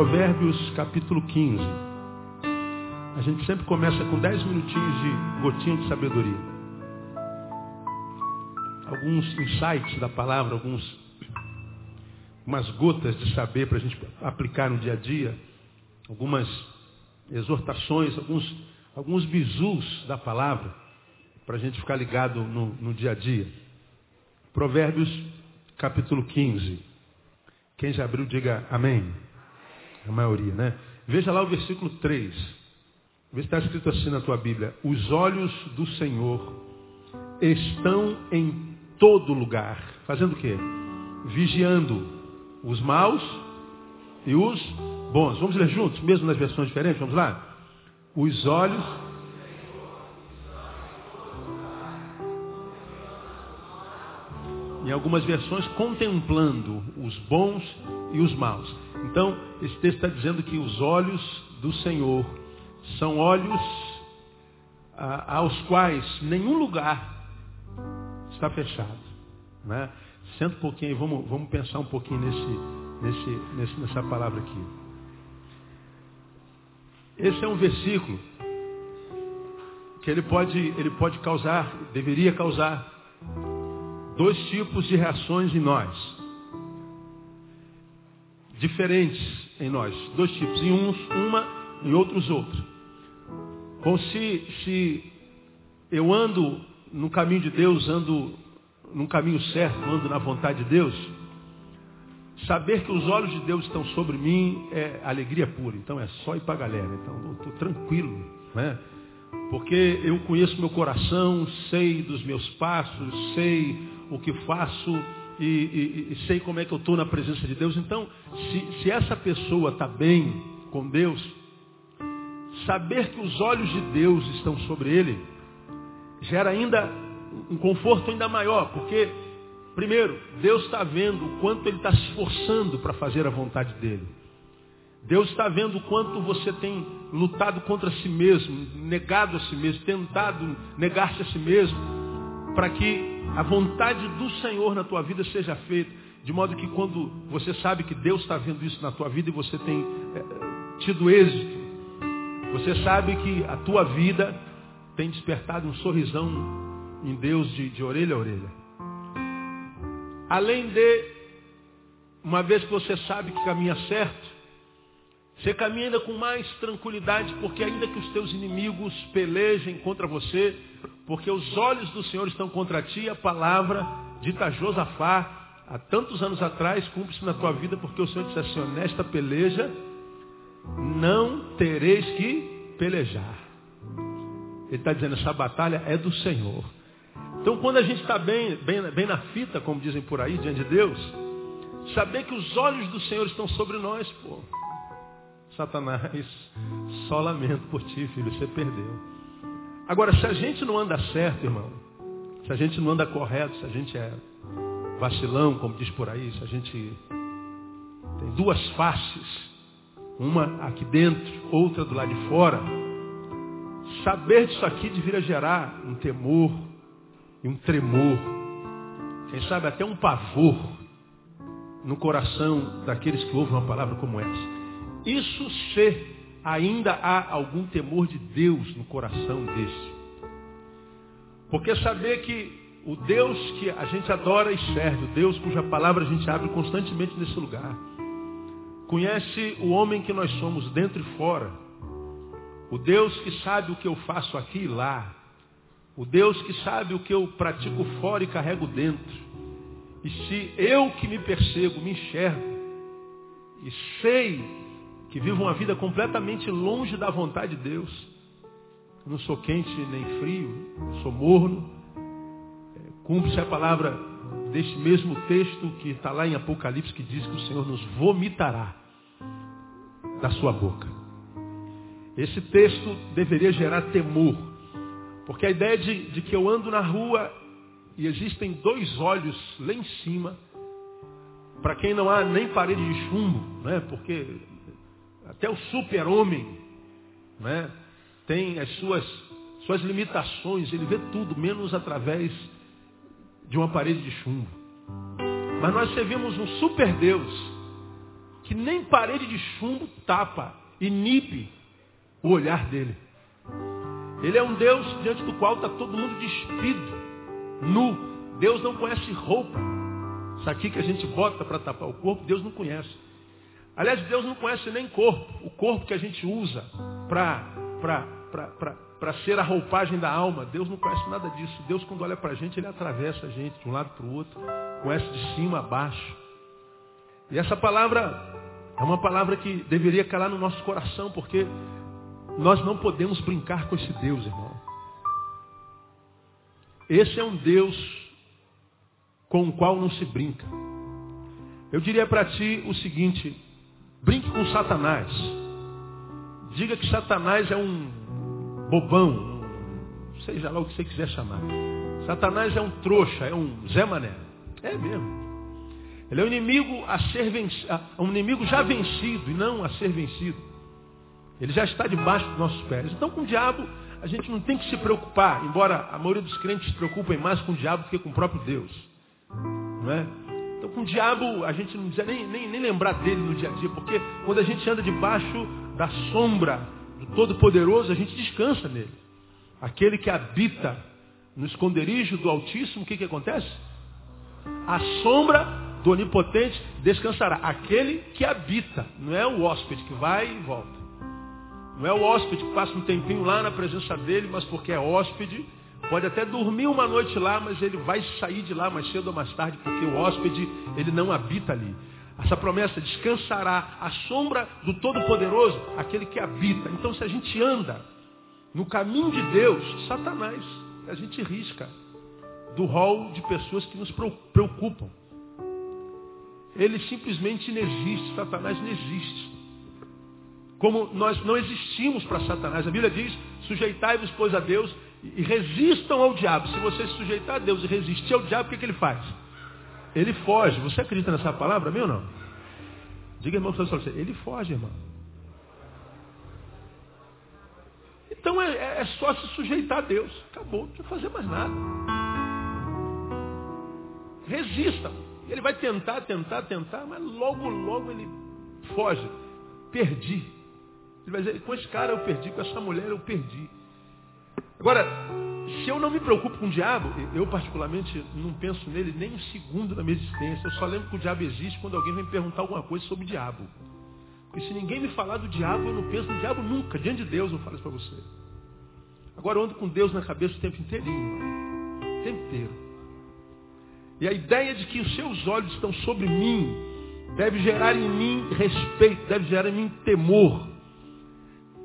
Provérbios capítulo 15. A gente sempre começa com 10 minutinhos de gotinha de sabedoria. Alguns insights da palavra, alguns, umas gotas de saber para a gente aplicar no dia a dia, algumas exortações, alguns, alguns bizus da palavra, para a gente ficar ligado no, no dia a dia. Provérbios capítulo 15. Quem já abriu, diga amém. A maioria, né? Veja lá o versículo 3. Vê se está escrito assim na tua Bíblia. Os olhos do Senhor estão em todo lugar. Fazendo o quê? Vigiando os maus e os bons. Vamos ler juntos, mesmo nas versões diferentes? Vamos lá? Os olhos em algumas versões, contemplando os bons e os maus. Então, esse texto está dizendo que os olhos do Senhor são olhos ah, aos quais nenhum lugar está fechado. Né? Senta um pouquinho, vamos, vamos pensar um pouquinho nesse, nesse, nessa palavra aqui. Esse é um versículo que ele pode, ele pode causar, deveria causar dois tipos de reações em nós. Diferentes em nós. Dois tipos. Em uns uma, em outros outro. Bom, se, se eu ando no caminho de Deus, ando num caminho certo, ando na vontade de Deus, saber que os olhos de Deus estão sobre mim é alegria pura. Então é só ir para a galera. Então estou tranquilo. Né? Porque eu conheço meu coração, sei dos meus passos, sei o que faço e, e, e sei como é que eu estou na presença de Deus. Então, se, se essa pessoa está bem com Deus, saber que os olhos de Deus estão sobre ele, gera ainda um conforto ainda maior, porque, primeiro, Deus está vendo o quanto ele está se esforçando para fazer a vontade dele. Deus está vendo o quanto você tem lutado contra si mesmo, negado a si mesmo, tentado negar-se a si mesmo, para que a vontade do Senhor na tua vida seja feita. De modo que quando você sabe que Deus está vendo isso na tua vida e você tem é, tido êxito, você sabe que a tua vida tem despertado um sorrisão em Deus de, de orelha a orelha. Além de, uma vez que você sabe que caminha certo, você caminha ainda com mais tranquilidade, porque ainda que os teus inimigos pelejem contra você, porque os olhos do Senhor estão contra ti, a palavra dita a Josafá, há tantos anos atrás, cumpre-se na tua vida, porque o Senhor disse assim, nesta peleja, não tereis que pelejar. Ele está dizendo, essa batalha é do Senhor. Então quando a gente está bem, bem, bem na fita, como dizem por aí, diante de Deus, saber que os olhos do Senhor estão sobre nós, pô. Satanás, só lamento por ti, filho, você perdeu. Agora, se a gente não anda certo, irmão, se a gente não anda correto, se a gente é vacilão, como diz por aí, se a gente tem duas faces, uma aqui dentro, outra do lado de fora, saber disso aqui deveria gerar um temor e um tremor, quem sabe até um pavor no coração daqueles que ouvem uma palavra como essa. Isso se ainda há algum temor de Deus no coração desse. Porque saber que o Deus que a gente adora e serve, o Deus cuja palavra a gente abre constantemente nesse lugar, conhece o homem que nós somos dentro e fora. O Deus que sabe o que eu faço aqui e lá. O Deus que sabe o que eu pratico fora e carrego dentro. E se eu que me percebo, me enxergo, e sei que vivo uma vida completamente longe da vontade de Deus. Eu não sou quente nem frio, sou morno. É, Cumpre-se a palavra deste mesmo texto que está lá em Apocalipse, que diz que o Senhor nos vomitará da sua boca. Esse texto deveria gerar temor, porque a ideia de, de que eu ando na rua e existem dois olhos lá em cima, para quem não há nem parede de chumbo, né? porque até o super-homem né, tem as suas, suas limitações, ele vê tudo, menos através de uma parede de chumbo. Mas nós servimos um super Deus, que nem parede de chumbo tapa, inibe o olhar dele. Ele é um Deus diante do qual está todo mundo despido, nu. Deus não conhece roupa. Isso aqui que a gente bota para tapar o corpo, Deus não conhece. Aliás, Deus não conhece nem corpo. O corpo que a gente usa para ser a roupagem da alma. Deus não conhece nada disso. Deus, quando olha para a gente, ele atravessa a gente de um lado para o outro. Conhece de cima a baixo. E essa palavra é uma palavra que deveria calar no nosso coração, porque nós não podemos brincar com esse Deus, irmão. Esse é um Deus com o qual não se brinca. Eu diria para ti o seguinte: brinque com Satanás. Diga que Satanás é um bobão, seja lá o que você quiser chamar. Satanás é um trouxa, é um Zé Mané. É mesmo. Ele é um inimigo a ser vencido, um inimigo já vencido e não a ser vencido. Ele já está debaixo dos nossos pés. Então com o diabo a gente não tem que se preocupar, embora a maioria dos crentes se preocupem mais com o diabo do que com o próprio Deus. Não é? Com o diabo a gente não precisa nem, nem, nem lembrar dele no dia a dia, porque quando a gente anda debaixo da sombra do Todo-Poderoso, a gente descansa nele. Aquele que habita no esconderijo do Altíssimo, o que, que acontece? A sombra do onipotente descansará. Aquele que habita, não é o hóspede que vai e volta. Não é o hóspede que passa um tempinho lá na presença dele, mas porque é hóspede, pode até dormir uma noite lá, mas ele vai sair de lá mais cedo ou mais tarde, porque o hóspede, ele não habita ali. Essa promessa descansará a sombra do Todo-Poderoso, aquele que habita. Então, se a gente anda no caminho de Deus, Satanás, a gente risca do rol de pessoas que nos preocupam ele simplesmente não existe. Satanás não existe. Como nós não existimos para Satanás. A Bíblia diz, sujeitai-vos, pois, a Deus e resistam ao diabo. Se você se sujeitar a Deus e resistir ao diabo, o que, que ele faz? Ele foge. Você acredita nessa palavra, meu ou não? Diga, irmão, para você. Ele foge, irmão. Então é, é, é, só se sujeitar a Deus. Acabou, não precisa fazer mais nada. Resista. Ele vai tentar, tentar, tentar, mas logo, logo ele foge. Perdi. Ele vai dizer, com esse cara eu perdi, com essa mulher eu perdi. Agora, se eu não me preocupo com o diabo, eu particularmente não penso nele nem um segundo da minha existência. Eu só lembro que o diabo existe quando alguém vem perguntar alguma coisa sobre o diabo. Porque se ninguém me falar do diabo, eu não penso no diabo nunca. Diante de Deus eu falo isso para você. Agora eu ando com Deus na cabeça o tempo inteirinho. O tempo inteiro. E a ideia de que os seus olhos estão sobre mim deve gerar em mim respeito, deve gerar em mim temor.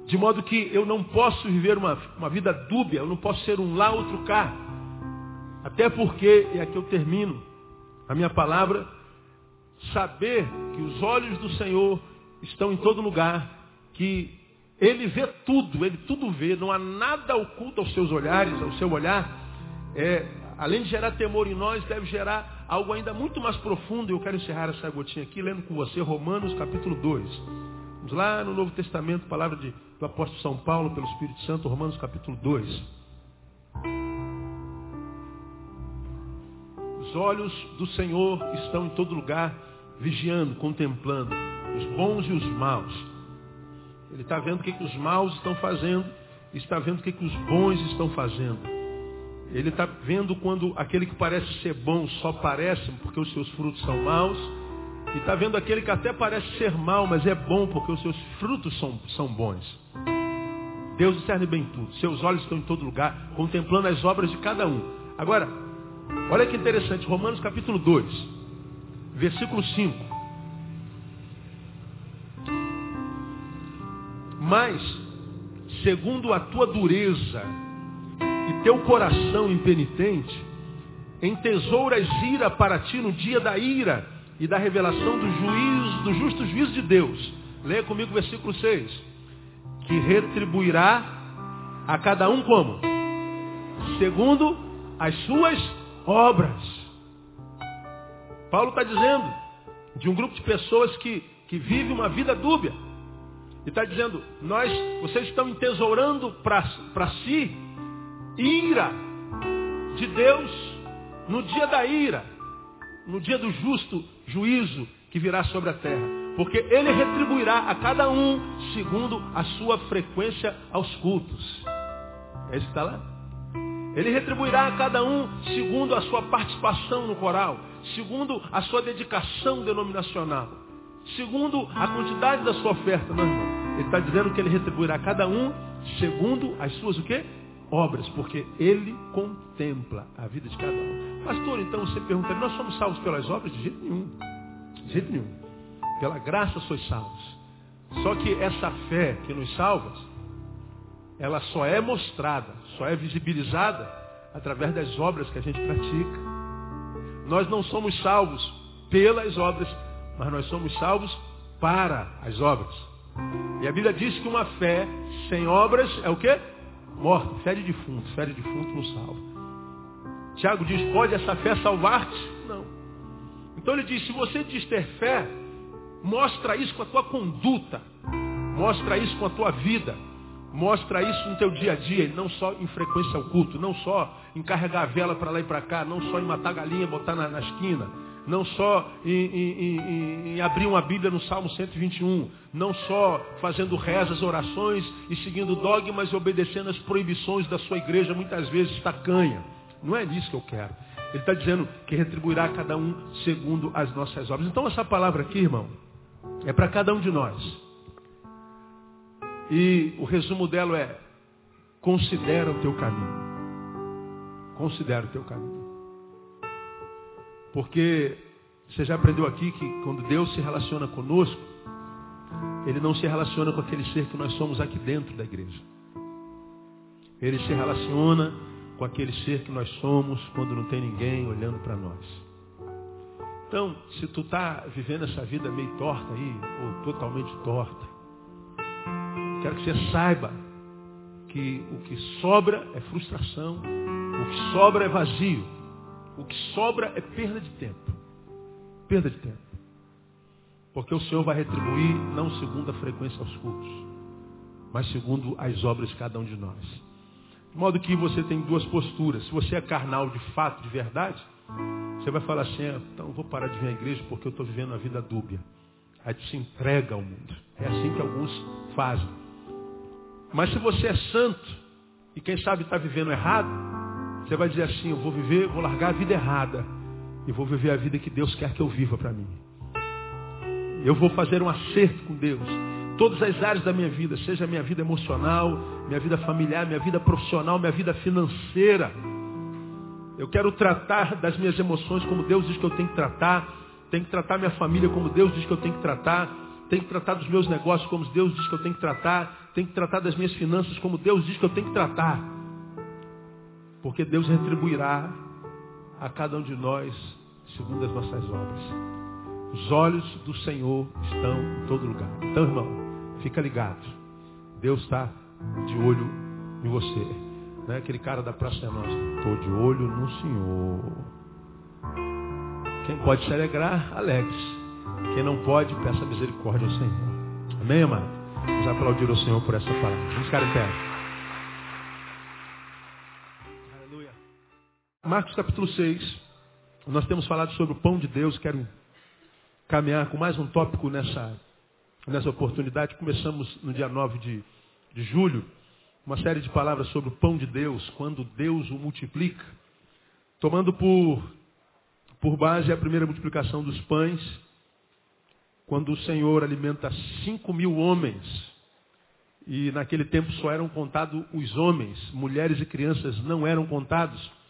De modo que eu não posso viver uma, uma vida dúbia, eu não posso ser um lá, outro cá. Até porque, e aqui eu termino a minha palavra, saber que os olhos do Senhor estão em todo lugar, que Ele vê tudo, Ele tudo vê, não há nada oculto aos seus olhares, ao seu olhar, é além de gerar temor em nós, deve gerar algo ainda muito mais profundo. Eu quero encerrar essa gotinha aqui lendo com você Romanos capítulo 2. Vamos lá no Novo Testamento, palavra de, do apóstolo São Paulo pelo Espírito Santo, Romanos capítulo 2. Os olhos do Senhor estão em todo lugar, vigiando, contemplando os bons e os maus. Ele está vendo o que, que os maus estão fazendo, está vendo o que, que os bons estão fazendo. Ele está vendo quando aquele que parece ser bom só parece porque os seus frutos são maus. E está vendo aquele que até parece ser mal, mas é bom porque os seus frutos são, são bons. Deus discerne bem tudo. Seus olhos estão em todo lugar, contemplando as obras de cada um. Agora, olha que interessante. Romanos capítulo 2, versículo 5. Mas, segundo a tua dureza e teu coração impenitente entesouras ira para ti no dia da ira e da revelação do juízo, do justo juízo de Deus. Leia comigo o versículo 6. Que retribuirá a cada um como? Segundo as suas obras. Paulo está dizendo de um grupo de pessoas que, que vive uma vida dúbia. E está dizendo, nós, vocês estão entesourando para si ira de Deus no dia da ira, no dia do justo juízo que virá sobre a terra. Porque ele retribuirá a cada um segundo a sua frequência aos cultos. É isso que está lá? Ele retribuirá a cada um segundo a sua participação no coral, segundo a sua dedicação denominacional, segundo a quantidade da sua oferta. Não, irmão. Ele está dizendo que ele retribuirá a cada um segundo as suas o quê? Obras, porque ele contempla a vida de cada um. Pastor, então você pergunta, nós somos salvos pelas obras? De jeito nenhum. De jeito nenhum. Pela graça sois salvos. Só que essa fé que nos salva, ela só é mostrada, só é visibilizada através das obras que a gente pratica. Nós não somos salvos pelas obras, mas nós somos salvos para as obras. E a Bíblia diz que uma fé sem obras é o quê? Morta, fé de defunto, fé de defunto não salva. Tiago diz, pode essa fé salvar-te? Não. Então ele diz, se você diz ter fé, Mostra isso com a tua conduta. Mostra isso com a tua vida. Mostra isso no teu dia a dia, não só em frequência ao culto, não só em carregar a vela para lá e para cá, não só em matar galinha botar na, na esquina, não só em, em, em, em, abrir uma Bíblia no Salmo 121, não só fazendo rezas, orações e seguindo dogmas e obedecendo as proibições da sua igreja, muitas vezes tacanha. Não é isso que eu quero. Ele está dizendo que retribuirá a cada um segundo as nossas obras. Então essa palavra aqui, irmão, é para cada um de nós. E o resumo dela é: considera o teu caminho. Considera o teu caminho. Porque você já aprendeu aqui que quando Deus se relaciona conosco, Ele não se relaciona com aquele ser que nós somos aqui dentro da igreja. Ele se relaciona com aquele ser que nós somos quando não tem ninguém olhando para nós. Então, se tu está vivendo essa vida meio torta aí, ou totalmente torta, quero que você saiba que o que sobra é frustração, o que sobra é vazio, o que sobra é perda de tempo. Perda de tempo. Porque o Senhor vai retribuir não segundo a frequência aos cultos, mas segundo as obras de cada um de nós. De modo que você tem duas posturas. Se você é carnal de fato, de verdade, você vai falar assim, ah, então vou parar de vir à igreja porque eu estou vivendo uma vida dúbia. Aí tu se entrega ao mundo. É assim que alguns fazem. Mas se você é santo e quem sabe está vivendo errado, você vai dizer assim, eu vou viver, vou largar a vida errada e vou viver a vida que Deus quer que eu viva para mim. Eu vou fazer um acerto com Deus. Todas as áreas da minha vida, seja minha vida emocional, minha vida familiar, minha vida profissional, minha vida financeira. Eu quero tratar das minhas emoções como Deus diz que eu tenho que tratar. Tenho que tratar minha família como Deus diz que eu tenho que tratar. Tenho que tratar dos meus negócios como Deus diz que eu tenho que tratar. Tenho que tratar das minhas finanças como Deus diz que eu tenho que tratar. Porque Deus retribuirá a cada um de nós segundo as nossas obras. Os olhos do Senhor estão em todo lugar. Então, irmão, fica ligado. Deus está de olho em você. Né? Aquele cara da Praça é Nossa. Estou de olho no Senhor. Quem pode se alegrar, alegre-se. Quem não pode, peça misericórdia ao Senhor. Amém, amado? Vamos aplaudir o Senhor por essa palavra. Vamos ficar em pé. Marcos capítulo 6. Nós temos falado sobre o pão de Deus. Quero caminhar com mais um tópico nessa, nessa oportunidade. Começamos no dia 9 de, de julho uma série de palavras sobre o pão de Deus, quando Deus o multiplica, tomando por, por base a primeira multiplicação dos pães, quando o Senhor alimenta cinco mil homens, e naquele tempo só eram contados os homens, mulheres e crianças não eram contados.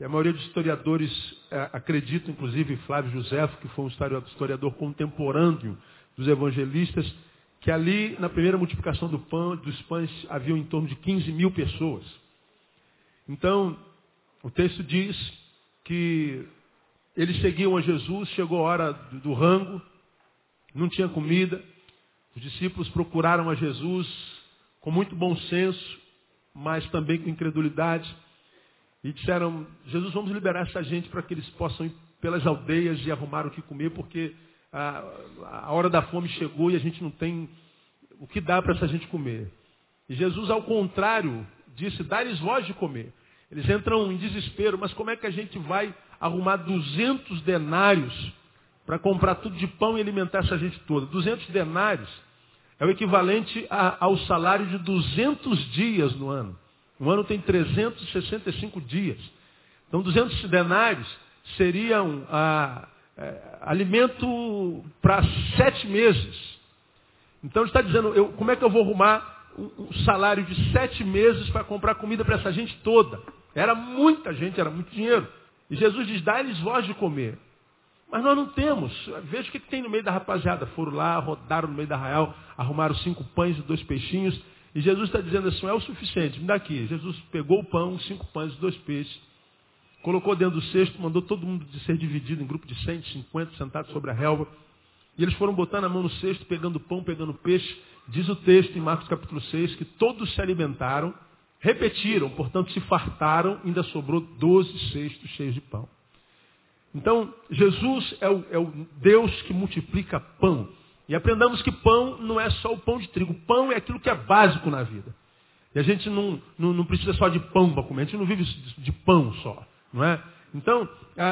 E a maioria dos historiadores é, acreditam, inclusive Flávio José, que foi um historiador contemporâneo dos evangelistas, que ali, na primeira multiplicação do pão, dos pães, havia em torno de 15 mil pessoas. Então, o texto diz que eles seguiam a Jesus, chegou a hora do rango, não tinha comida. Os discípulos procuraram a Jesus com muito bom senso, mas também com incredulidade. E disseram, Jesus, vamos liberar essa gente para que eles possam ir pelas aldeias e arrumar o que comer, porque a, a hora da fome chegou e a gente não tem o que dá para essa gente comer. E Jesus, ao contrário, disse, dá-lhes voz de comer. Eles entram em desespero, mas como é que a gente vai arrumar 200 denários para comprar tudo de pão e alimentar essa gente toda. 200 denários é o equivalente a, ao salário de 200 dias no ano. Um ano tem 365 dias. Então, 200 denários seriam é, alimento para sete meses. Então, ele está dizendo, eu, como é que eu vou arrumar um, um salário de sete meses para comprar comida para essa gente toda? Era muita gente, era muito dinheiro. E Jesus diz, dá-lhes voz de comer. Mas nós não temos. Veja o que tem no meio da rapaziada. Foram lá, rodaram no meio da arraial, arrumaram cinco pães e dois peixinhos. E Jesus está dizendo assim, é o suficiente, me dá aqui. Jesus pegou o pão, cinco pães e dois peixes, colocou dentro do cesto, mandou todo mundo de ser dividido em grupo de 150 sentados sobre a relva. E eles foram botando a mão no cesto, pegando pão, pegando peixe. Diz o texto em Marcos capítulo 6 que todos se alimentaram, repetiram, portanto se fartaram, ainda sobrou 12 cestos cheios de pão. Então, Jesus é o, é o, Deus que multiplica pão. E aprendamos que pão não é só o pão de trigo. Pão é aquilo que é básico na vida. E a gente não, não, não precisa só de pão para comer. A gente não vive de pão só. Não é? Então,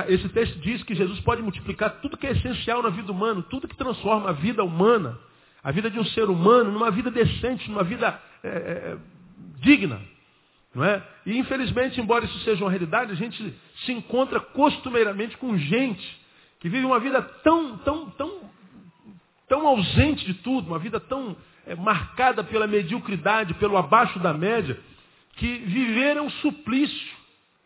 esse texto diz que Jesus pode multiplicar tudo que é essencial na vida humana, tudo que transforma a vida humana, a vida de um ser humano, numa vida decente, numa vida é, é, digna. Não é? E infelizmente, embora isso seja uma realidade, a gente se encontra costumeiramente com gente que vive uma vida tão, tão, tão, tão ausente de tudo, uma vida tão é, marcada pela mediocridade, pelo abaixo da média, que viver é um suplício.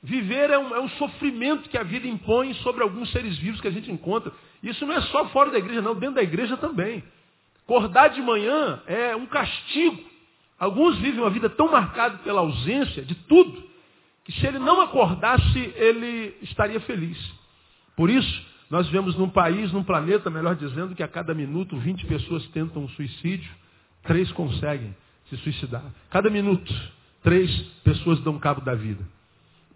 Viver é um, é um, sofrimento que a vida impõe sobre alguns seres vivos que a gente encontra. Isso não é só fora da igreja, não, dentro da igreja também. Acordar de manhã é um castigo. Alguns vivem uma vida tão marcada pela ausência de tudo, que se ele não acordasse, ele estaria feliz. Por isso, nós vivemos num país, num planeta, melhor dizendo, que a cada minuto 20 pessoas tentam um suicídio, três conseguem se suicidar. Cada minuto, três pessoas dão cabo da vida.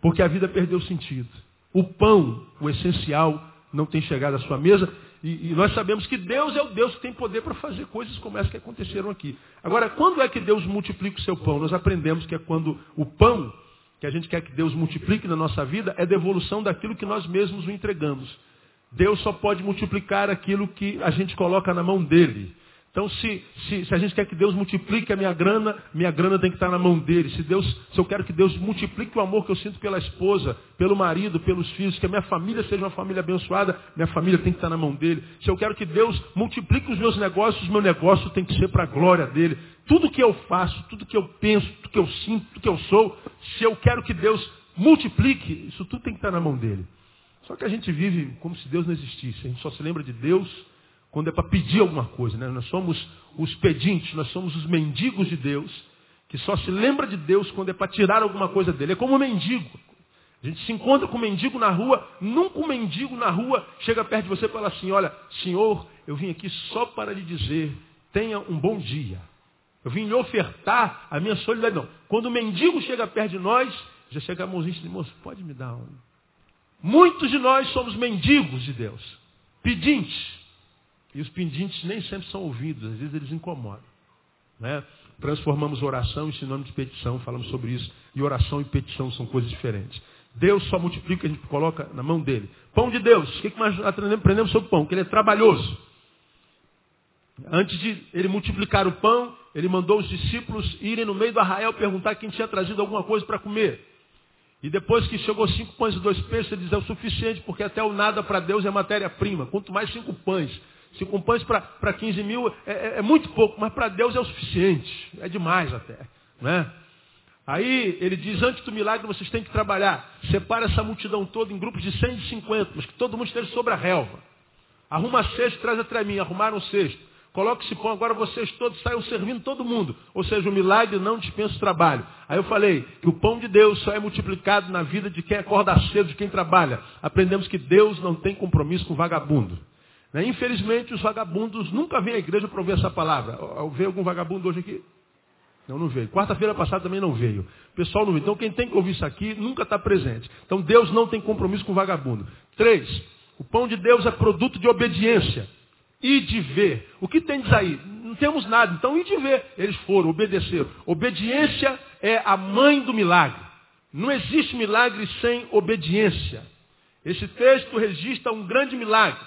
Porque a vida perdeu sentido. O pão, o essencial, não tem chegado à sua mesa e, e, nós sabemos que Deus é o Deus que tem poder para fazer coisas como essas que aconteceram aqui. Agora, quando é que Deus multiplica o seu pão? Nós aprendemos que é quando o pão que a gente quer que Deus multiplique na nossa vida é devolução daquilo que nós mesmos o entregamos. Deus só pode multiplicar aquilo que a gente coloca na mão dele. Então, se, se, se, a gente quer que Deus multiplique a minha grana, minha grana tem que estar na mão dele. Se, Deus, se eu quero que Deus multiplique o amor que eu sinto pela esposa, pelo marido, pelos filhos, que a minha família seja uma família abençoada, minha família tem que estar na mão dele. Se eu quero que Deus multiplique os meus negócios, meu negócio tem que ser para a glória dele. Tudo que eu faço, tudo que eu penso, tudo que eu sinto, tudo que eu sou, se eu quero que Deus multiplique, isso tudo tem que estar na mão dele. Só que a gente vive como se Deus não existisse. A gente só se lembra de Deus quando é para pedir alguma coisa. Né? Nós somos os pedintes, nós somos os mendigos de Deus, que só se lembra de Deus quando é para tirar alguma coisa dele. É como um mendigo. A gente se encontra com um mendigo na rua, nunca um mendigo na rua chega perto de você e fala assim, olha, senhor, eu vim aqui só para lhe dizer, tenha um bom dia. Eu vim lhe ofertar a minha solidariedade. Não. Quando o mendigo chega perto de nós, já chega a mãozinha e diz, moço, pode me dar um. Muitos de nós somos mendigos de Deus, pedintes. E os pedintes nem sempre são ouvidos, às vezes eles incomodam. Né? Transformamos oração em sinônimo de petição, falamos sobre isso. E oração e petição são coisas diferentes. Deus só multiplica a gente coloca na mão dele. Pão de Deus. O que, que nós aprendemos sobre o pão? Que ele é trabalhoso. Antes de ele multiplicar o pão, ele mandou os discípulos irem no meio do arraial perguntar quem tinha trazido alguma coisa para comer. E depois que chegou cinco pães e dois peixes, ele diz, é o suficiente, porque até o nada para Deus é matéria-prima. Quanto mais cinco pães. Cinco pães para 15 mil é, é, é, muito pouco, mas para Deus é o suficiente. É demais até. Né? Aí ele diz, antes do milagre vocês têm que trabalhar. Separa essa multidão toda em grupos de 150, mas que todo mundo esteja sobre a relva. Arruma cesto, traz até mim. Arrumaram o cesto. Coloque esse pão, agora vocês todos saiam servindo todo mundo. Ou seja, o milagre não dispensa o trabalho. Aí eu falei que o pão de Deus só é multiplicado na vida de quem acorda cedo, de quem trabalha. Aprendemos que Deus não tem compromisso com vagabundo. Né? Infelizmente, os vagabundos nunca vêm à igreja para ouvir essa palavra. Veio algum vagabundo hoje aqui? Não, não veio. Quarta-feira passada também não veio. O pessoal não veio. Então, quem tem que ouvir isso aqui nunca está presente. Então, Deus não tem compromisso com vagabundo. Três, o pão de Deus é produto de obediência. E de ver. O que tem aí? Não temos nada. Então, e de ver. Eles foram, obedeceram. Obediência é a mãe do milagre. Não existe milagre sem obediência. Esse texto registra um grande milagre.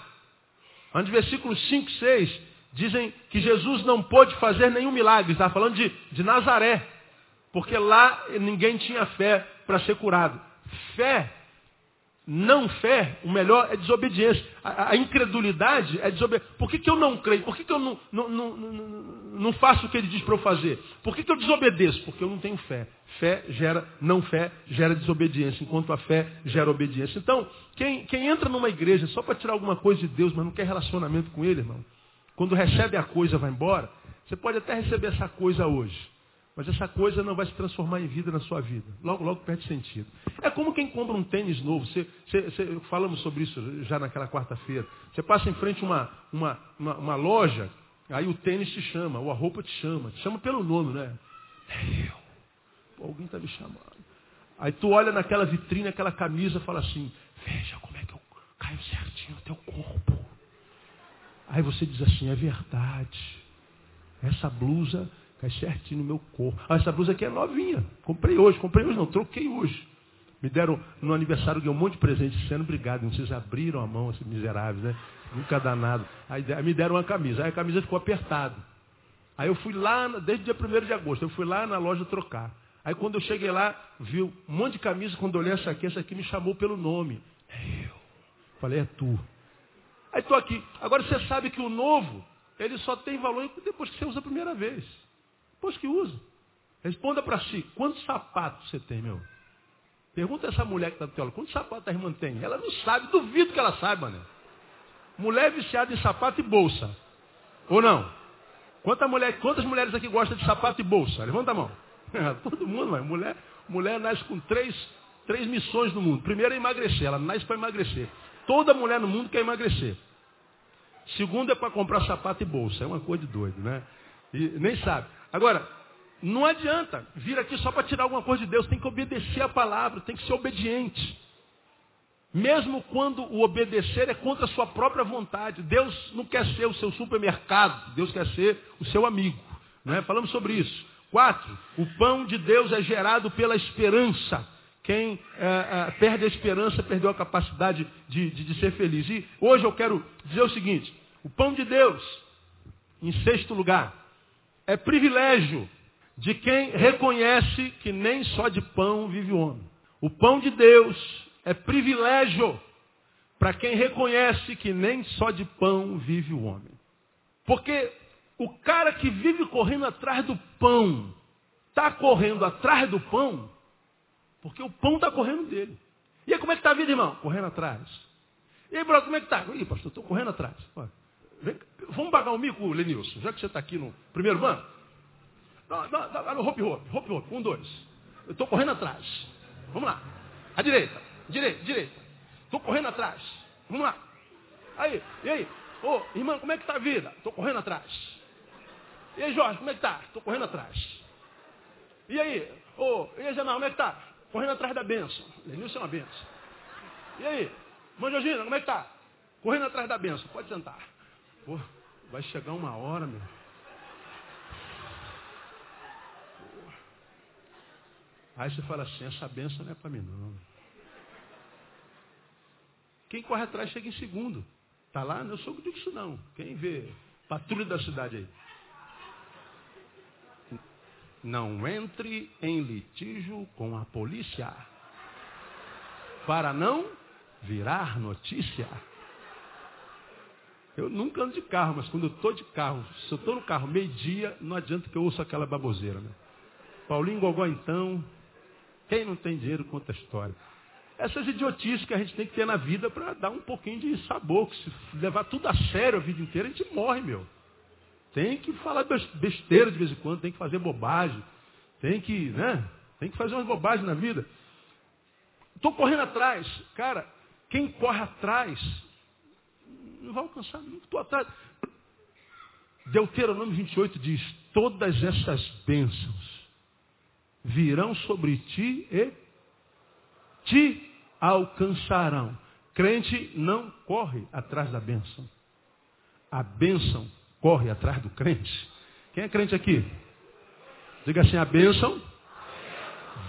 Onde versículos 5 e 6 dizem que Jesus não pôde fazer nenhum milagre. Está falando de, de Nazaré. Porque lá ninguém tinha fé para ser curado. Fé não fé, o melhor é desobediência. A, a incredulidade é desobediência. Por que, que eu não creio? Por que, que eu não, não, não, não, faço o que ele diz para eu fazer? Por que, que eu desobedeço? Porque eu não tenho fé. Fé gera, não fé, gera desobediência, enquanto a fé gera obediência. Então, quem, quem entra numa igreja só para tirar alguma coisa de Deus, mas não quer relacionamento com ele, irmão, quando recebe a coisa vai embora, você pode até receber essa coisa hoje. Mas essa coisa não vai se transformar em vida na sua vida. Logo, logo perde sentido. É como quem compra um tênis novo. Você, você, você, falamos sobre isso já naquela quarta-feira. Você passa em frente a uma, uma, uma, uma, loja, aí o tênis te chama, ou a roupa te chama. Te chama pelo nome, né? Eu. Pô, alguém está me chamando. Aí tu olha naquela vitrine, aquela camisa, fala assim, veja como é que eu caio certinho no teu corpo. Aí você diz assim, é verdade. Essa blusa Cai certinho no meu corpo. Ah, essa blusa aqui é novinha. Comprei hoje. Comprei hoje não, troquei hoje. Me deram no aniversário, ganhei um monte de presente sendo obrigado. Vocês abriram a mão, esses miseráveis, né? Nunca dá nada. Aí me deram uma camisa. Aí a camisa ficou apertada. Aí eu fui lá, desde o dia 1 de agosto, eu fui lá na loja trocar. Aí quando eu cheguei lá, vi um monte de camisa, quando eu olhei essa aqui, essa aqui me chamou pelo nome. É eu. Falei, é tu. Aí estou aqui. Agora você sabe que o novo, ele só tem valor depois que você usa a primeira vez. Pois que usa. Responda para si, quantos sapatos você tem, meu? Pergunta essa mulher que está do teu quantos sapatos a irmã tem? Ela não sabe, duvido que ela saiba, né? Mulher viciada em sapato e bolsa. Ou não? Quanta mulher, quantas mulheres aqui gostam de sapato e bolsa? Levanta a mão. Todo mundo, mas mulher, mulher nasce com três, três missões no mundo. Primeiro é emagrecer, ela nasce para emagrecer. Toda mulher no mundo quer emagrecer. Segundo é para comprar sapato e bolsa. É uma coisa de doido, né? E nem sabe. Agora, não adianta vir aqui só para tirar alguma coisa de Deus. Tem que obedecer a palavra, tem que ser obediente. Mesmo quando o obedecer é contra a sua própria vontade. Deus não quer ser o seu supermercado, Deus quer ser o seu amigo. Né? Falamos sobre isso. Quatro, o pão de Deus é gerado pela esperança. Quem é, é, perde a esperança perdeu a capacidade de, de, de ser feliz. E hoje eu quero dizer o seguinte: o pão de Deus, em sexto lugar, é privilégio de quem reconhece que nem só de pão vive o homem. O pão de Deus é privilégio para quem reconhece que nem só de pão vive o homem. Porque o cara que vive correndo atrás do pão, está correndo atrás do pão, porque o pão está correndo dele. E aí como é que está a vida, irmão? Correndo atrás. E aí, brother, como é que está? Ih, pastor, estou correndo atrás. Vem, vamos pagar um mico, Lenilson, já que você está aqui no primeiro banco. Dá, dá, dá no hop hop, hop hop, um, dois. Eu estou correndo atrás. Vamos lá. À direita, direita, direita. Estou correndo atrás. Vamos lá. Aí, e aí? Ô, oh, irmã, como é que está a vida? Estou correndo atrás. E aí, Jorge, como é que está? Estou correndo atrás. E aí? Ô, oh, e aí, Janal, como é que está? Correndo atrás da benção. Lenilson é uma benção. E aí? Mãe Georgina, como é que está? Correndo atrás da benção. Pode sentar. Pô, vai chegar uma hora, meu. Aí você fala assim, essa benção não é para mim não. Quem corre atrás chega em segundo. Tá lá? Eu sou que isso não. Quem vê patrulha da cidade aí. Não entre em litígio com a polícia. Para não virar notícia. Eu nunca ando de carro, mas quando eu estou de carro, se eu estou no carro meio-dia, não adianta que eu ouça aquela baboseira. Né? Paulinho Gogó, então, quem não tem dinheiro conta a história. Essas idiotices que a gente tem que ter na vida para dar um pouquinho de sabor. Que se levar tudo a sério a vida inteira, a gente morre, meu. Tem que falar besteira de vez em quando, tem que fazer bobagem. Tem que, né? Tem que fazer umas bobagens na vida. Estou correndo atrás. Cara, quem corre atrás não vai alcançar nunca. Estou atrás. Deuteronômio 28 diz: Todas essas bênçãos virão sobre ti e te alcançarão. Crente não corre atrás da bênção. A bênção corre atrás do crente. Quem é crente aqui? Diga assim: a bênção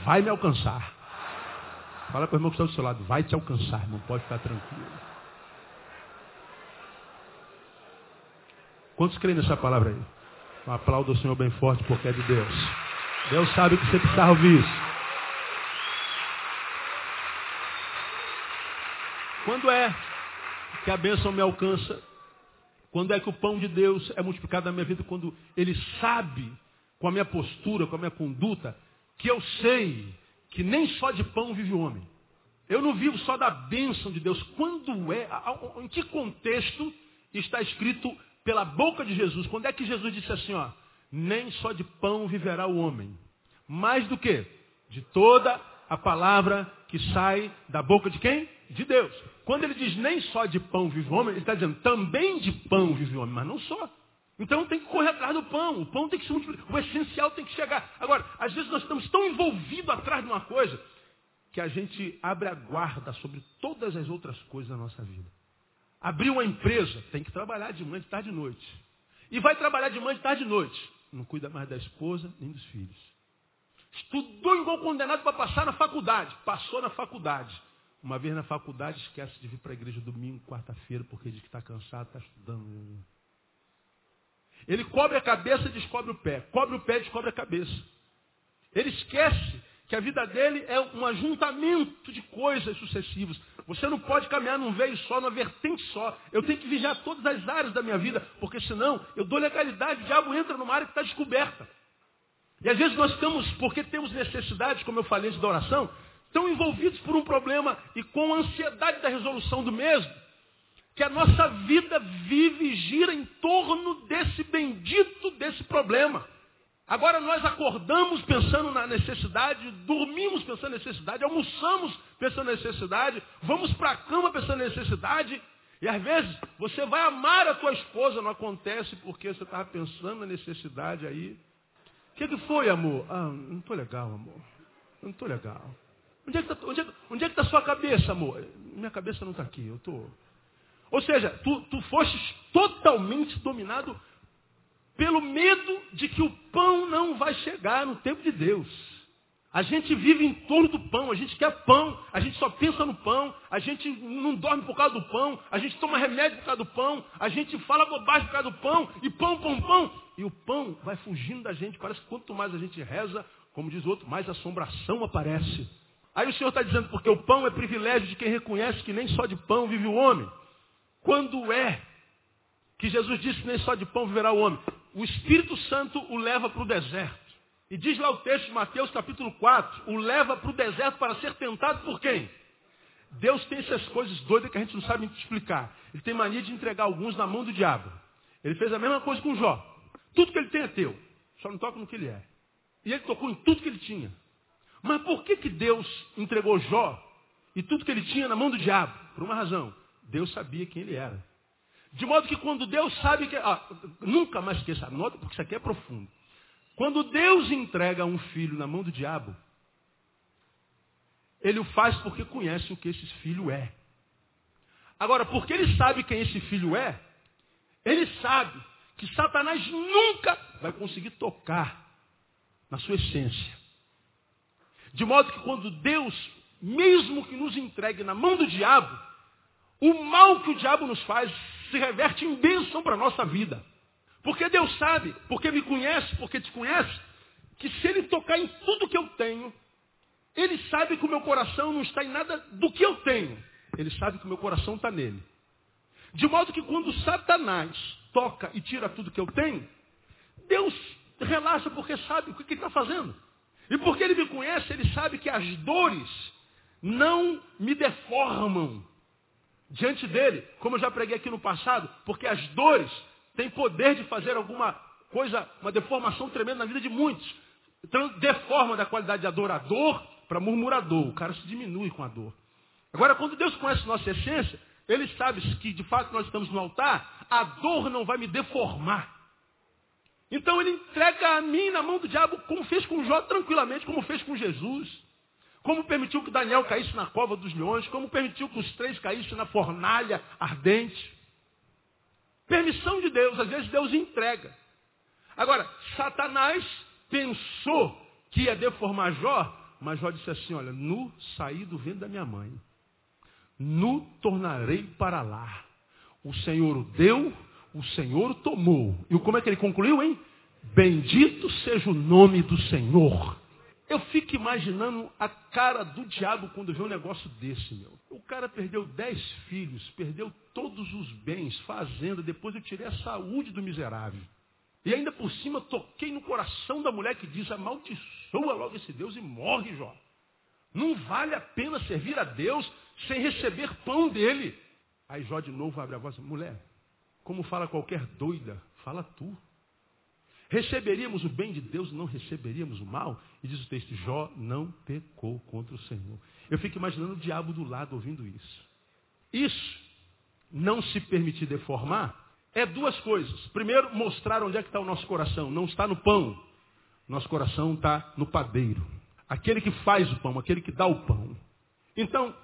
vai me alcançar. Fala para o irmão que está do seu lado, vai te alcançar, não pode ficar tranquilo. Quantos creem nessa palavra aí? Aplaudo ao Senhor bem forte porque é de Deus. Deus sabe que você precisa ouvir isso. Quando é que a bênção me alcança? Quando é que o pão de Deus é multiplicado na minha vida? Quando Ele sabe, com a minha postura, com a minha conduta, que eu sei que nem só de pão vive o homem. Eu não vivo só da bênção de Deus. Quando é, em que contexto está escrito pela boca de Jesus? Quando é que Jesus disse assim, ó, nem só de pão viverá o homem. Mais do que? De toda a palavra que sai da boca de quem? De Deus. Quando ele diz nem só de pão vive o homem, ele está dizendo também de pão vive o homem, mas não só. Então tem que correr atrás do pão. O pão tem que ser multiplicado. O essencial tem que chegar. Agora, às vezes nós estamos tão envolvidos atrás de uma coisa que a gente abre a guarda sobre todas as outras coisas da nossa vida. Abriu uma empresa, tem que trabalhar de manhã, de tarde e noite. E vai trabalhar de manhã, de tarde e noite. Não cuida mais da esposa nem dos filhos. Estudou igual condenado para passar na faculdade. Passou na faculdade. Uma vez na faculdade, esquece de vir para a igreja domingo, quarta-feira, porque diz que está cansado, está estudando. Ele cobre a cabeça e descobre o pé. Cobre o pé e descobre a cabeça. Ele esquece que a vida dele é um ajuntamento de coisas sucessivas. Você não pode caminhar num veio só, numa vertente só. Eu tenho que vigiar todas as áreas da minha vida, porque senão eu dou legalidade, o diabo entra numa área que está descoberta. E às vezes nós estamos, porque temos necessidades, como eu falei da oração, tão envolvidos por um problema e com a ansiedade da resolução do mesmo, que a nossa vida vive e gira em torno desse bendito desse problema. Agora nós acordamos pensando na necessidade, dormimos pensando na necessidade, almoçamos pensando na necessidade, vamos para a cama pensando na necessidade. E às vezes você vai amar a tua esposa, não acontece porque você estava pensando na necessidade aí. O que, que foi, amor? Ah, não estou legal, amor. Não estou legal. Onde é que está onde é, onde é tá sua cabeça, amor? Minha cabeça não está aqui, eu estou. Ou seja, tu, tu fostes totalmente dominado pelo medo de que o pão não vai chegar no tempo de Deus. A gente vive em torno do pão, a gente quer pão, a gente só pensa no pão, a gente não dorme por causa do pão, a gente toma remédio por causa do pão, a gente fala bobagem por causa do pão, e pão, pão, pão. E o pão vai fugindo da gente, parece que quanto mais a gente reza, como diz o outro, mais assombração aparece. Aí o Senhor está dizendo, porque o pão é privilégio de quem reconhece que nem só de pão vive o homem. Quando é que Jesus disse nem só de pão viverá o homem? O Espírito Santo o leva para o deserto. E diz lá o texto de Mateus capítulo 4, o leva para o deserto para ser tentado por quem? Deus tem essas coisas doidas que a gente não sabe explicar. Ele tem mania de entregar alguns na mão do diabo. Ele fez a mesma coisa com Jó. Tudo que ele tem é teu. Só não toca no que ele é. E ele tocou em tudo que ele tinha. Mas por que, que Deus entregou Jó e tudo que ele tinha na mão do diabo? Por uma razão. Deus sabia quem ele era. De modo que quando Deus sabe que. Ah, nunca mais esqueça, nota porque isso aqui é profundo. Quando Deus entrega um filho na mão do diabo, ele o faz porque conhece o que esse filho é. Agora, porque ele sabe quem esse filho é, ele sabe que Satanás nunca vai conseguir tocar na sua essência. De modo que quando Deus, mesmo que nos entregue na mão do diabo, o mal que o diabo nos faz se reverte em bênção para a nossa vida. Porque Deus sabe, porque me conhece, porque te conhece, que se Ele tocar em tudo que eu tenho, Ele sabe que o meu coração não está em nada do que eu tenho. Ele sabe que o meu coração está nele. De modo que quando Satanás toca e tira tudo que eu tenho, Deus relaxa porque sabe o que ele está fazendo. E porque ele me conhece, ele sabe que as dores não me deformam, diante dele, como eu já preguei aqui no passado, porque as dores têm poder de fazer alguma coisa, uma deformação tremenda na vida de muitos. Então, deforma da qualidade de adorador para murmurador. O cara se diminui com a dor. Agora, quando Deus conhece nossa essência, Ele sabe que de fato nós estamos no altar, a dor não vai me deformar. Então Ele entrega a mim na mão do diabo, como fez com Jó tranquilamente, como fez com Jesus. Como permitiu que Daniel caísse na cova dos leões, como permitiu que os três caíssem na fornalha ardente. Permissão de Deus, às vezes Deus entrega. Agora, Satanás pensou que ia deformar Jó, mas Jó disse assim, olha, nu saí do vento da minha mãe. Nu tornarei para lá. O Senhor o deu, o Senhor tomou. E como é que ele concluiu, hein? Bendito seja o nome do Senhor. Eu fico imaginando a cara do diabo quando vê um negócio desse, meu. O cara perdeu dez filhos, perdeu todos os bens, fazenda, depois eu tirei a saúde do miserável. E ainda por cima toquei no coração da mulher que diz, amaldiçoa logo esse Deus e morre, Jó. Não vale a pena servir a Deus sem receber pão dele. Aí Jó de novo abre a voz, mulher, como fala qualquer doida, fala tu. Receberíamos o bem de Deus, não receberíamos o mal? E diz o texto, Jó não pecou contra o Senhor. Eu fico imaginando o diabo do lado ouvindo isso. Isso, não se permitir deformar, é duas coisas. Primeiro, mostrar onde é que está o nosso coração. Não está no pão. Nosso coração está no padeiro. Aquele que faz o pão, aquele que dá o pão. Então,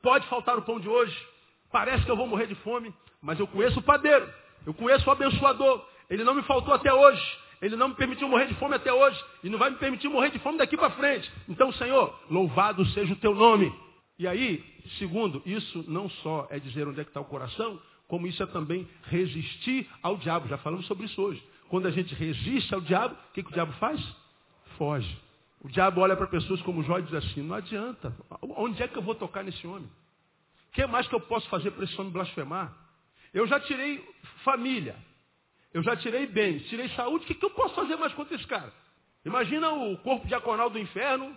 pode faltar o pão de hoje. Parece que eu vou morrer de fome, mas eu conheço o padeiro. Eu conheço o abençoador. Ele não me faltou até hoje. Ele não me permitiu morrer de fome até hoje. E não vai me permitir morrer de fome daqui para frente. Então, Senhor, louvado seja o teu nome. E aí, segundo, isso não só é dizer onde é que está o coração, como isso é também resistir ao diabo. Já falamos sobre isso hoje. Quando a gente resiste ao diabo, o que, que o diabo faz? Foge. O diabo olha para pessoas como Jó e diz assim, não adianta. Onde é que eu vou tocar nesse homem? O que mais que eu posso fazer para esse homem blasfemar? Eu já tirei família. Eu já tirei bens, tirei saúde. O que, que eu posso fazer mais contra esse cara? Imagina o corpo diaconal do inferno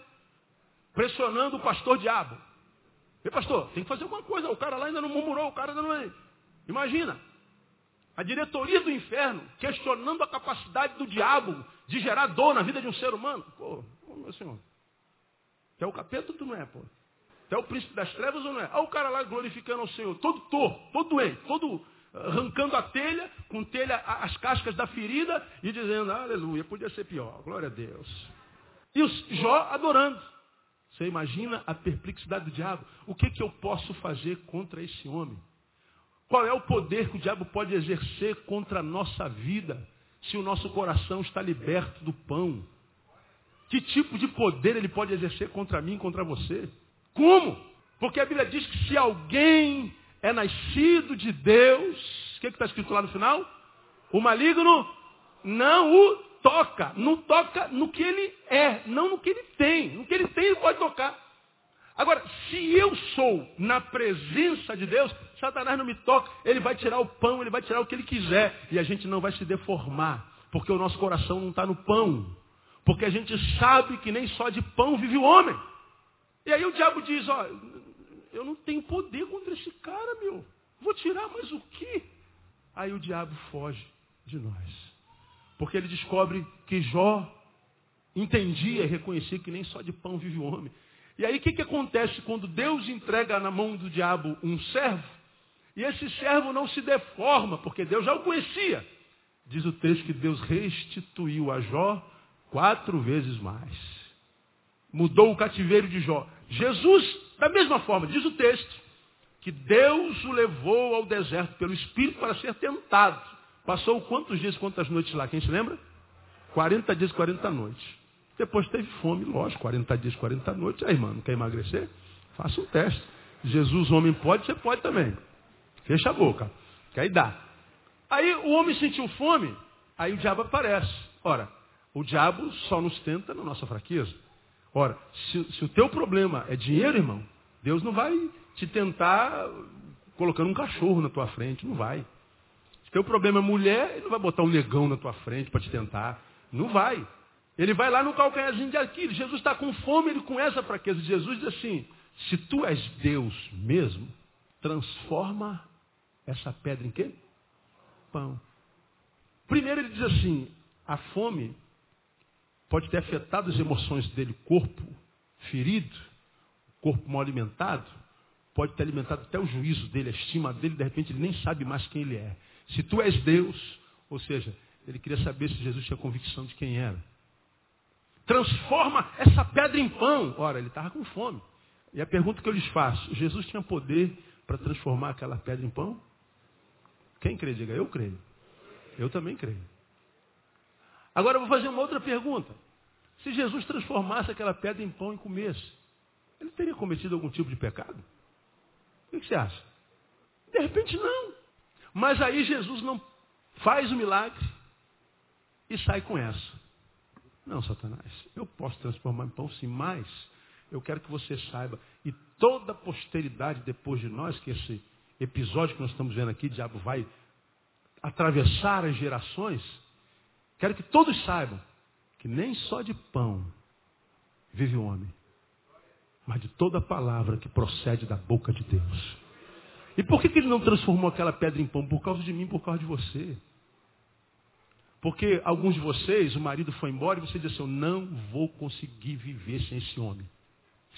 pressionando o pastor diabo. E pastor, tem que fazer alguma coisa. O cara lá ainda não murmurou, o cara ainda não é. Imagina. A diretoria do inferno questionando a capacidade do diabo de gerar dor na vida de um ser humano. Pô, meu senhor. Tu é o capeta tu não é, pô? Tu é o príncipe das trevas ou não é? Olha o cara lá glorificando ao Senhor, todo torto, todo doente, todo arrancando a telha, com telha as cascas da ferida e dizendo, aleluia, podia ser pior, glória a Deus. E o Jó adorando. Você imagina a perplexidade do diabo? O que, que eu posso fazer contra esse homem? Qual é o poder que o diabo pode exercer contra a nossa vida se o nosso coração está liberto do pão? Que tipo de poder ele pode exercer contra mim, contra você? Como? Porque a Bíblia diz que se alguém é nascido de Deus, o que está escrito lá no final? O maligno não o toca. Não toca no que ele é, não no que ele tem. No que ele tem, ele pode tocar. Agora, se eu sou na presença de Deus, Satanás não me toca, ele vai tirar o pão, ele vai tirar o que ele quiser. E a gente não vai se deformar, porque o nosso coração não está no pão. Porque a gente sabe que nem só de pão vive o homem. E aí o diabo diz, ó, eu não tenho poder contra esse cara, meu. Vou tirar mais o quê? Aí o diabo foge de nós. Porque ele descobre que Jó entendia e reconhecia que nem só de pão vive o homem. E aí o que, que acontece quando Deus entrega na mão do diabo um servo? E esse servo não se deforma, porque Deus já o conhecia. Diz o texto que Deus restituiu a Jó quatro vezes mais. Mudou o cativeiro de Jó. Jesus, da mesma forma, diz o texto, que Deus o levou ao deserto pelo Espírito para ser tentado. Passou quantos dias, quantas noites lá? Quem se lembra? 40 dias, 40 noites. Depois teve fome, lógico, 40 dias, 40 noites. Aí, irmão, não quer emagrecer? Faça um teste. Jesus, homem, pode, você pode também. Fecha a boca. Que aí dá. Aí o homem sentiu fome, aí o diabo aparece. Ora, o diabo só nos tenta na nossa fraqueza. Ora, se, se o teu problema é dinheiro, irmão, Deus não vai te tentar colocando um cachorro na tua frente. Não vai. Se o teu problema é mulher, ele não vai botar um negão na tua frente para te tentar. Não vai. Ele vai lá no calcanharzinho de Aquiles. Jesus está com fome, ele com essa fraqueza. Jesus diz assim, se tu és Deus mesmo, transforma essa pedra em quê? Pão. Primeiro ele diz assim, a fome pode ter afetado as emoções dele, corpo ferido, corpo mal alimentado, pode ter alimentado até o juízo dele, a estima dele, de repente ele nem sabe mais quem ele é. Se tu és Deus, ou seja, ele queria saber se Jesus tinha convicção de quem era transforma essa pedra em pão. Ora, ele estava com fome. E a pergunta que eu lhes faço, Jesus tinha poder para transformar aquela pedra em pão? Quem crê? Diga, eu creio. Eu também creio. Agora eu vou fazer uma outra pergunta. Se Jesus transformasse aquela pedra em pão e comesse, ele teria cometido algum tipo de pecado? O que você acha? De repente não. Mas aí Jesus não faz o milagre e sai com essa. Não, Satanás, eu posso transformar em pão sim, mas eu quero que você saiba, e toda a posteridade depois de nós, que esse episódio que nós estamos vendo aqui, o diabo vai atravessar as gerações, quero que todos saibam que nem só de pão vive o homem, mas de toda palavra que procede da boca de Deus. E por que, que ele não transformou aquela pedra em pão? Por causa de mim, por causa de você. Porque alguns de vocês, o marido foi embora e você disse assim, eu não vou conseguir viver sem esse homem.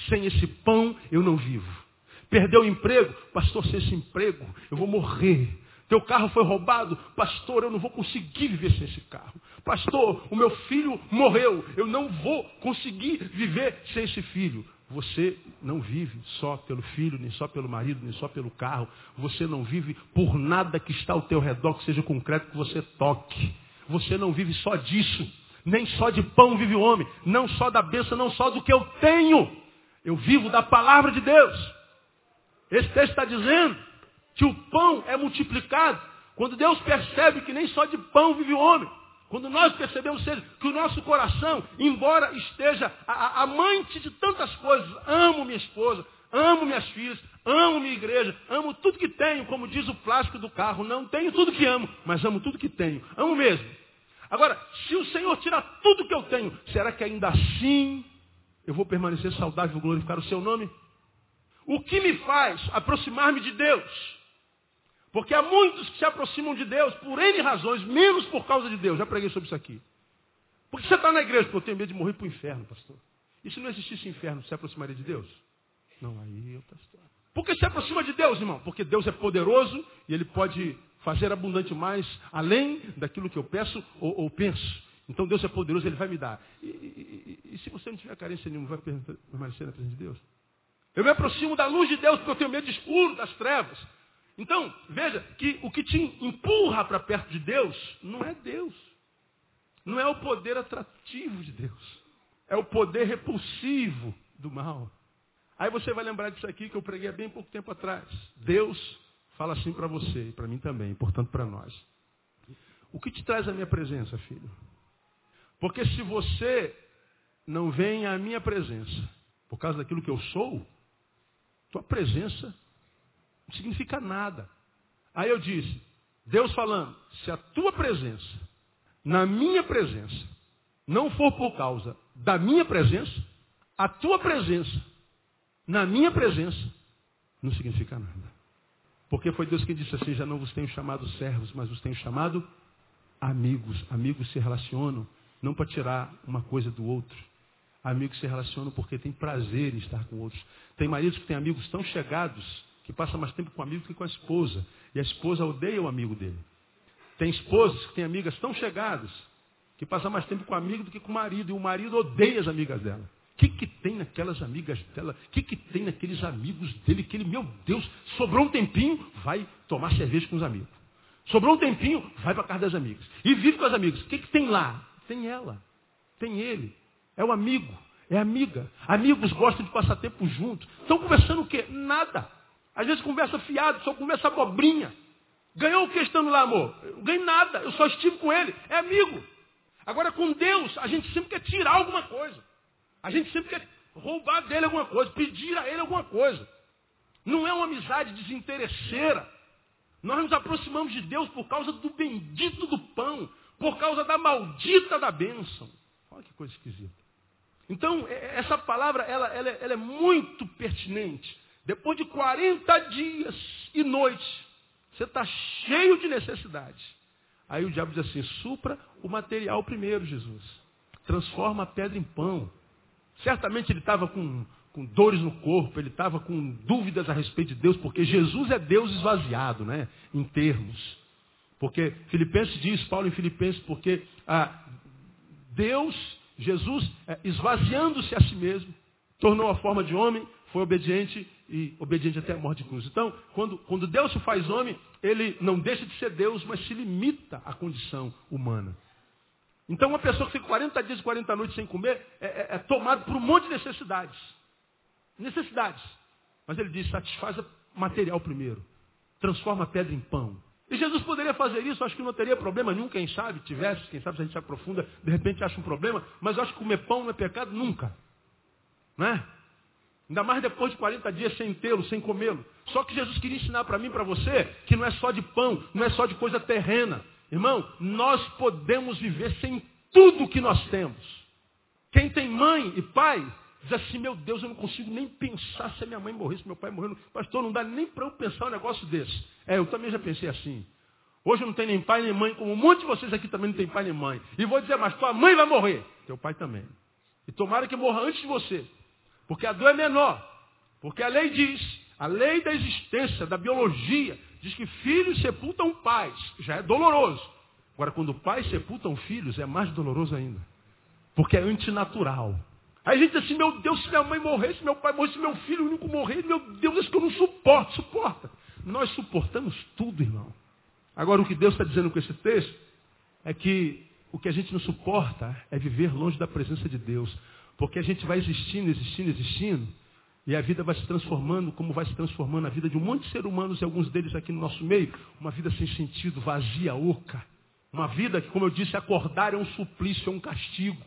Sem esse pão eu não vivo. Perdeu o emprego? Pastor, sem esse emprego eu vou morrer. Teu carro foi roubado? Pastor, eu não vou conseguir viver sem esse carro. Pastor, o meu filho morreu. Eu não vou conseguir viver sem esse filho. Você não vive só pelo filho, nem só pelo marido, nem só pelo carro. Você não vive por nada que está ao teu redor, que seja concreto, que você toque. Você não vive só disso. Nem só de pão vive o homem. Não só da bênção, não só do que eu tenho. Eu vivo da palavra de Deus. Esse texto está dizendo que o pão é multiplicado quando Deus percebe que nem só de pão vive o homem. Quando nós percebemos seja, que o nosso coração, embora esteja a, a, amante de tantas coisas, amo minha esposa, amo minhas filhas, amo minha igreja, amo tudo que tenho, como diz o plástico do carro. Não tenho tudo que amo, mas amo tudo que tenho. Amo mesmo. Agora, se o Senhor tirar tudo que eu tenho, será que ainda assim eu vou permanecer saudável e glorificar o seu nome? O que me faz aproximar-me de Deus? Porque há muitos que se aproximam de Deus por N razões, menos por causa de Deus. Já preguei sobre isso aqui. Porque você está na igreja, porque eu tenho medo de morrer para o inferno, pastor. E se não existisse inferno, você se aproximaria de Deus? Não, aí eu pastor. Por que se aproxima de Deus, irmão? Porque Deus é poderoso e Ele pode fazer abundante mais, além daquilo que eu peço ou, ou penso. Então Deus é poderoso, Ele vai me dar. E, e, e, e se você não tiver carência nenhuma, vai permanecer na presença de Deus? Eu me aproximo da luz de Deus porque eu tenho medo de escuro, das trevas. Então, veja que o que te empurra para perto de Deus não é Deus. Não é o poder atrativo de Deus. É o poder repulsivo do mal. Aí você vai lembrar disso aqui que eu preguei há bem pouco tempo atrás. Deus fala assim para você e para mim também, portanto para nós. O que te traz a minha presença, filho? Porque se você não vem à minha presença por causa daquilo que eu sou, tua presença não significa nada. Aí eu disse, Deus falando, se a tua presença, na minha presença, não for por causa da minha presença, a tua presença, na minha presença, não significa nada. Porque foi Deus quem disse assim, já não vos tenho chamado servos, mas vos tenho chamado amigos. Amigos se relacionam, não para tirar uma coisa do outro. Amigos se relacionam porque tem prazer em estar com outros. Tem maridos que têm amigos tão chegados que passa mais tempo com o amigo que com a esposa. E a esposa odeia o amigo dele. Tem esposas que têm amigas tão chegadas que passam mais tempo com o amigo do que com o marido. E o marido odeia as amigas dela. O que, que tem naquelas amigas dela? O que, que tem naqueles amigos dele? Que ele, meu Deus, sobrou um tempinho, vai tomar cerveja com os amigos. Sobrou um tempinho, vai para casa das amigas. E vive com as amigas. O que, que tem lá? Tem ela. Tem ele. É o amigo. É amiga. Amigos gostam de passar tempo juntos. Estão conversando o quê? Nada. Às vezes conversa fiado, só conversa abobrinha. Ganhou o que estando lá, amor? Eu ganhei nada, eu só estive com ele. É amigo. Agora, com Deus, a gente sempre quer tirar alguma coisa. A gente sempre quer roubar dele alguma coisa, pedir a ele alguma coisa. Não é uma amizade desinteresseira. Nós nos aproximamos de Deus por causa do bendito do pão, por causa da maldita da bênção. Olha que coisa esquisita. Então, é, essa palavra, ela, ela, ela é muito pertinente. Depois de 40 dias e noites, você está cheio de necessidade. Aí o diabo diz assim, supra o material primeiro, Jesus. Transforma a pedra em pão. Certamente ele estava com, com dores no corpo, ele estava com dúvidas a respeito de Deus, porque Jesus é Deus esvaziado, né? Em termos. Porque Filipenses diz, Paulo em Filipenses, porque ah, Deus, Jesus, é, esvaziando-se a si mesmo, tornou a forma de homem, foi obediente e obediente até a morte de cruz. Então, quando, quando Deus se faz homem, ele não deixa de ser Deus, mas se limita à condição humana. Então, uma pessoa que fica 40 dias e 40 noites sem comer é, é, é tomado por um monte de necessidades. Necessidades. Mas ele diz, satisfaz o material primeiro. Transforma a pedra em pão. E Jesus poderia fazer isso, acho que não teria problema nenhum, quem sabe, tivesse, quem sabe se a gente se aprofunda, de repente acha um problema, mas eu acho que comer pão não é pecado nunca. Não é? Ainda mais depois de 40 dias sem tê-lo, sem comê-lo. Só que Jesus queria ensinar para mim, para você, que não é só de pão, não é só de coisa terrena. Irmão, nós podemos viver sem tudo que nós temos. Quem tem mãe e pai, diz assim, meu Deus, eu não consigo nem pensar se a minha mãe morrer, se meu pai morrer. Pastor, não dá nem para eu pensar um negócio desse. É, eu também já pensei assim. Hoje eu não tenho nem pai nem mãe, como um monte de vocês aqui também não tem pai nem mãe. E vou dizer, mas tua mãe vai morrer. Teu pai também. E tomara que morra antes de você. Porque a dor é menor. Porque a lei diz, a lei da existência, da biologia, diz que filhos sepultam pais. Já é doloroso. Agora, quando pais sepultam filhos, é mais doloroso ainda. Porque é antinatural. Aí a gente diz assim, meu Deus, se minha mãe morrer, se meu pai morrer, se meu filho único morrer, meu Deus, isso que eu não suporto, suporta. Nós suportamos tudo, irmão. Agora, o que Deus está dizendo com esse texto é que o que a gente não suporta é viver longe da presença de Deus. Porque a gente vai existindo, existindo, existindo, e a vida vai se transformando como vai se transformando a vida de um monte de seres humanos, e alguns deles aqui no nosso meio, uma vida sem sentido, vazia, oca. Uma vida que, como eu disse, acordar é um suplício, é um castigo.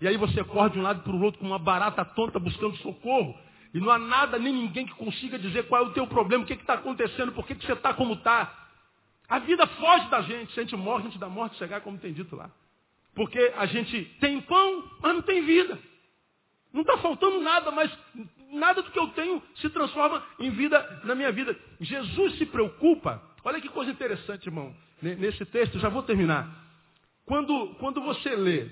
E aí você corre de um lado para o outro com uma barata tonta buscando socorro. E não há nada nem ninguém que consiga dizer qual é o teu problema, o que está acontecendo, por que, que você está como está. A vida foge da gente. Se a gente morre, a gente dá morte chegar, como tem dito lá. Porque a gente tem pão, mas não tem vida. Não está faltando nada, mas nada do que eu tenho se transforma em vida na minha vida. Jesus se preocupa. Olha que coisa interessante, irmão. Nesse texto, já vou terminar. Quando, quando você lê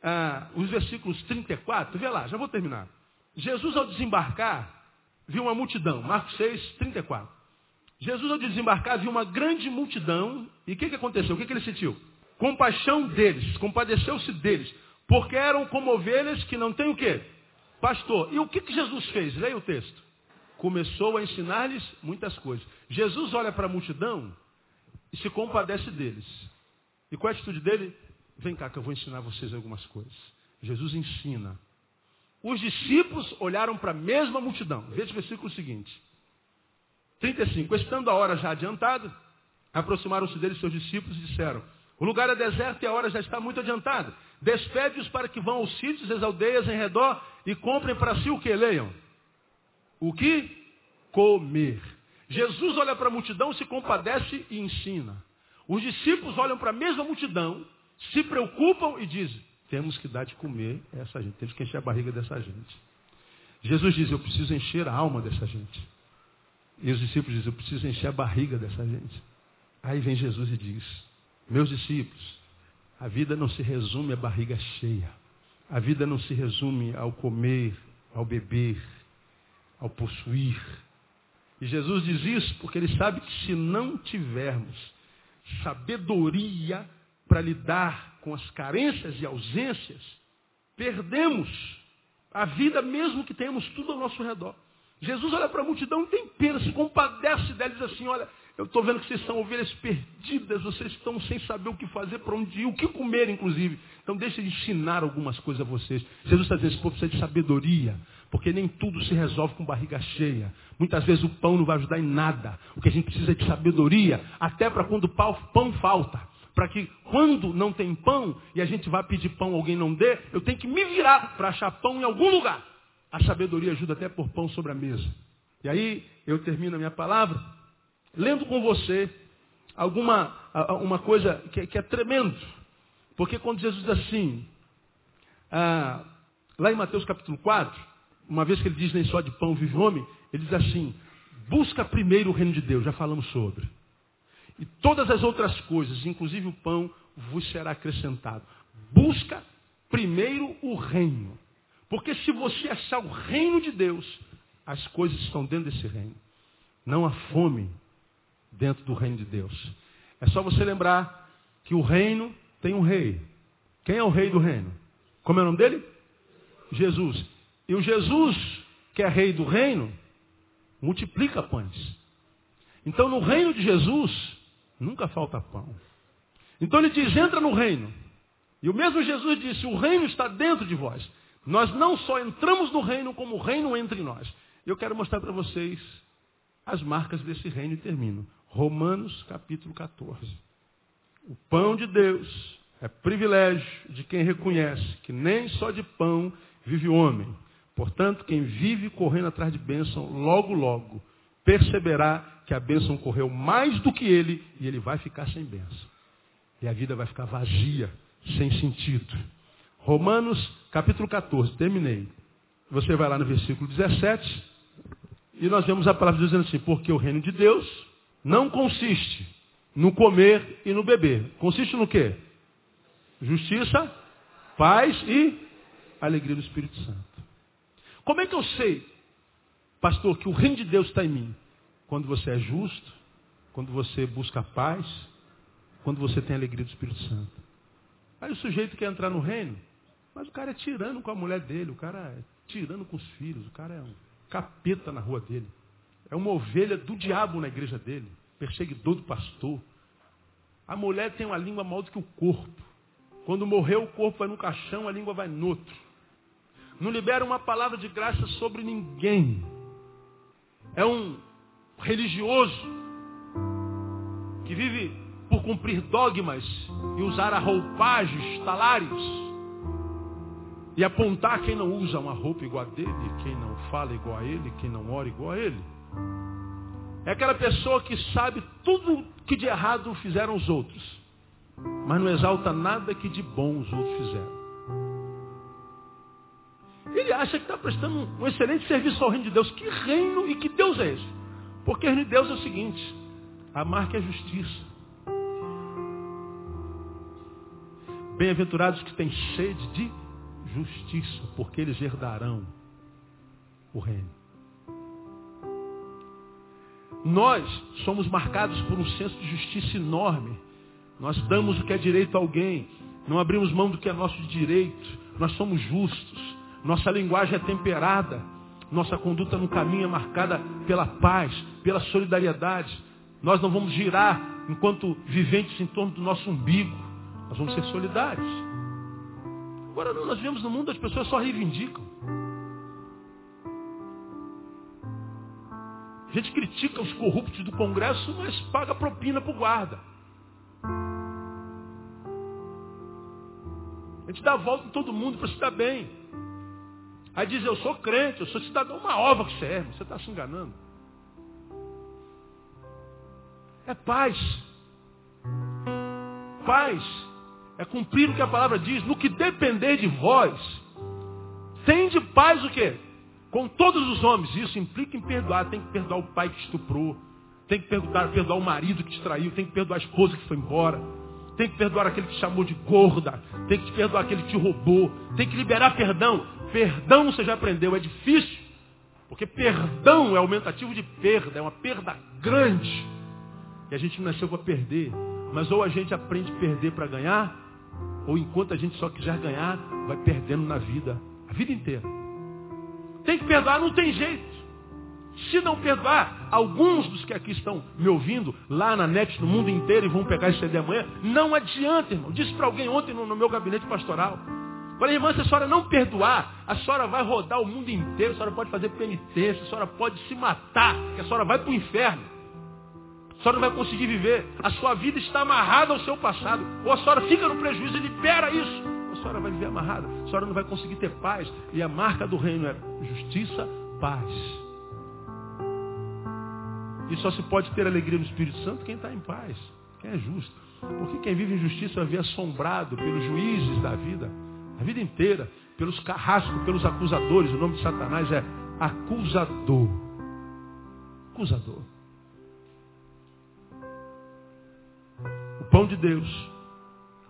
ah, os versículos 34, vê lá, já vou terminar. Jesus, ao desembarcar, viu uma multidão. Marcos 6, 34. Jesus, ao desembarcar, viu uma grande multidão. E o que, que aconteceu? O que, que ele sentiu? Compaixão deles, compadeceu-se deles. Porque eram como ovelhas que não têm o quê? Pastor. E o que, que Jesus fez? Leia o texto. Começou a ensinar-lhes muitas coisas. Jesus olha para a multidão e se compadece deles. E qual é a atitude dele? Vem cá que eu vou ensinar vocês algumas coisas. Jesus ensina. Os discípulos olharam para a mesma multidão. Veja o versículo seguinte. 35. Estando a hora já adiantada, aproximaram-se deles seus discípulos e disseram, o lugar é deserto e a hora já está muito adiantada. Despede-os para que vão aos sítios, às aldeias em redor e comprem para si o que? Leiam. O que? Comer. Jesus olha para a multidão, se compadece e ensina. Os discípulos olham para a mesma multidão, se preocupam e dizem, temos que dar de comer a essa gente, temos que encher a barriga dessa gente. Jesus diz, eu preciso encher a alma dessa gente. E os discípulos dizem, eu preciso encher a barriga dessa gente. Aí vem Jesus e diz, meus discípulos, a vida não se resume à barriga cheia. A vida não se resume ao comer, ao beber, ao possuir. E Jesus diz isso porque ele sabe que se não tivermos sabedoria para lidar com as carências e ausências, perdemos a vida mesmo que tenhamos tudo ao nosso redor. Jesus olha para a multidão e tem pena, se compadece deles assim, olha, eu estou vendo que vocês são ovelhas perdidas, vocês estão sem saber o que fazer, para onde ir, o que comer, inclusive. Então deixa de ensinar algumas coisas a vocês. Jesus está dizendo, esse povo precisa de sabedoria, porque nem tudo se resolve com barriga cheia. Muitas vezes o pão não vai ajudar em nada. O que a gente precisa é de sabedoria, até para quando o pão falta. Para que quando não tem pão e a gente vai pedir pão alguém não dê, eu tenho que me virar para achar pão em algum lugar. A sabedoria ajuda até por pão sobre a mesa. E aí eu termino a minha palavra lendo com você alguma uma coisa que, que é tremendo. Porque quando Jesus diz assim, ah, lá em Mateus capítulo 4, uma vez que ele diz nem só de pão vive o homem, ele diz assim, busca primeiro o reino de Deus, já falamos sobre. E todas as outras coisas, inclusive o pão, vos será acrescentado. Busca primeiro o reino. Porque se você achar o reino de Deus, as coisas estão dentro desse reino. Não há fome dentro do reino de Deus. É só você lembrar que o reino tem um rei. Quem é o rei do reino? Como é o nome dele? Jesus. E o Jesus, que é rei do reino, multiplica pães. Então no reino de Jesus, nunca falta pão. Então ele diz, entra no reino. E o mesmo Jesus disse, o reino está dentro de vós. Nós não só entramos no reino, como o reino entra em nós. Eu quero mostrar para vocês as marcas desse reino e termino. Romanos capítulo 14. O pão de Deus é privilégio de quem reconhece que nem só de pão vive o homem. Portanto, quem vive correndo atrás de bênção, logo, logo, perceberá que a bênção correu mais do que ele e ele vai ficar sem bênção. E a vida vai ficar vazia, sem sentido. Romanos capítulo 14, terminei. Você vai lá no versículo 17 e nós vemos a palavra dizendo assim, porque o reino de Deus não consiste no comer e no beber. Consiste no quê? Justiça, paz e alegria do Espírito Santo. Como é que eu sei, pastor, que o reino de Deus está em mim? Quando você é justo, quando você busca paz, quando você tem alegria do Espírito Santo. Aí o sujeito quer entrar no reino, mas o cara é tirando com a mulher dele, o cara é tirando com os filhos, o cara é um capeta na rua dele. É uma ovelha do diabo na igreja dele, perseguidor do pastor. A mulher tem uma língua maior do que o corpo. Quando morreu, o corpo vai no caixão, a língua vai no outro. Não libera uma palavra de graça sobre ninguém. É um religioso que vive por cumprir dogmas e usar a roupagem, talares, e apontar quem não usa uma roupa igual a dele, quem não fala igual a ele, quem não ora igual a ele. É aquela pessoa que sabe tudo que de errado fizeram os outros mas não exalta nada que de bom os outros fizeram. Ele acha que está prestando um excelente serviço ao reino de Deus. Que reino e que Deus é esse? Porque o reino de Deus é o seguinte: a marca é justiça. Bem-aventurados que têm sede de justiça, porque eles herdarão o reino. Nós somos marcados por um senso de justiça enorme. Nós damos o que é direito a alguém. Não abrimos mão do que é nosso direito. Nós somos justos. Nossa linguagem é temperada. Nossa conduta no caminho é marcada pela paz, pela solidariedade. Nós não vamos girar enquanto viventes em torno do nosso umbigo. Nós vamos ser solidários. Agora nós vivemos no mundo, as pessoas só reivindicam. A gente critica os corruptos do Congresso, mas paga propina para o guarda. A gente dá a volta em todo mundo para se dar bem. Aí diz, eu sou crente, eu sou cidadão, uma ova que serve. Você está se enganando. É paz. Paz é cumprir o que a palavra diz. No que depender de vós, tem de paz o quê? Com todos os homens. Isso implica em perdoar. Tem que perdoar o pai que estuprou. Tem que perdoar, perdoar o marido que te traiu. Tem que perdoar a esposa que foi embora tem que perdoar aquele que te chamou de gorda, tem que perdoar aquele que te roubou, tem que liberar perdão. Perdão você já aprendeu, é difícil, porque perdão é aumentativo de perda, é uma perda grande. E a gente nasceu para perder, mas ou a gente aprende a perder para ganhar, ou enquanto a gente só quiser ganhar, vai perdendo na vida, a vida inteira. Tem que perdoar, não tem jeito. Se não perdoar, alguns dos que aqui estão me ouvindo, lá na net, no mundo inteiro, e vão pegar esse CD amanhã, não adianta, irmão. Disse para alguém ontem no, no, meu gabinete pastoral. Falei, irmã, se a senhora não perdoar, a senhora vai rodar o mundo inteiro, a senhora pode fazer penitência, a senhora pode se matar, que a senhora vai para o inferno. A senhora não vai conseguir viver. A sua vida está amarrada ao seu passado. Ou a senhora fica no prejuízo e libera isso. A senhora vai viver amarrada. A senhora não vai conseguir ter paz. E a marca do reino é justiça, paz. E só se pode ter alegria no Espírito Santo quem está em paz, quem é justo. Porque quem vive em justiça vai ver assombrado pelos juízes da vida, a vida inteira, pelos carrascos, pelos acusadores. O nome de Satanás é acusador. Acusador. O pão de Deus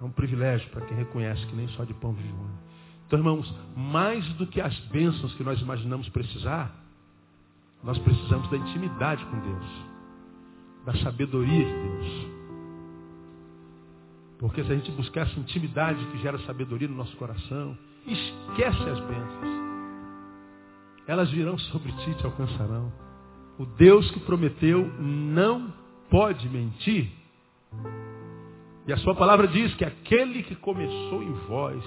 é um privilégio para quem reconhece que nem só de pão vive o homem. Então, irmãos, mais do que as bênçãos que nós imaginamos precisar, nós precisamos da intimidade com Deus, da sabedoria de Deus. Porque se a gente buscar essa intimidade que gera sabedoria no nosso coração, esquece as bênçãos. Elas virão sobre ti e te alcançarão. O Deus que prometeu não pode mentir. E a sua palavra diz que aquele que começou em vós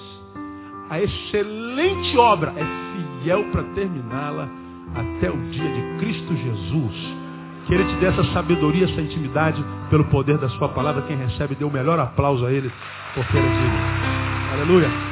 a excelente obra é fiel para terminá-la até o dia de Cristo Jesus. Que Ele te dê essa sabedoria, essa intimidade pelo poder da Sua palavra. Quem recebe, dê o melhor aplauso a Ele, porque Ele é. Aleluia.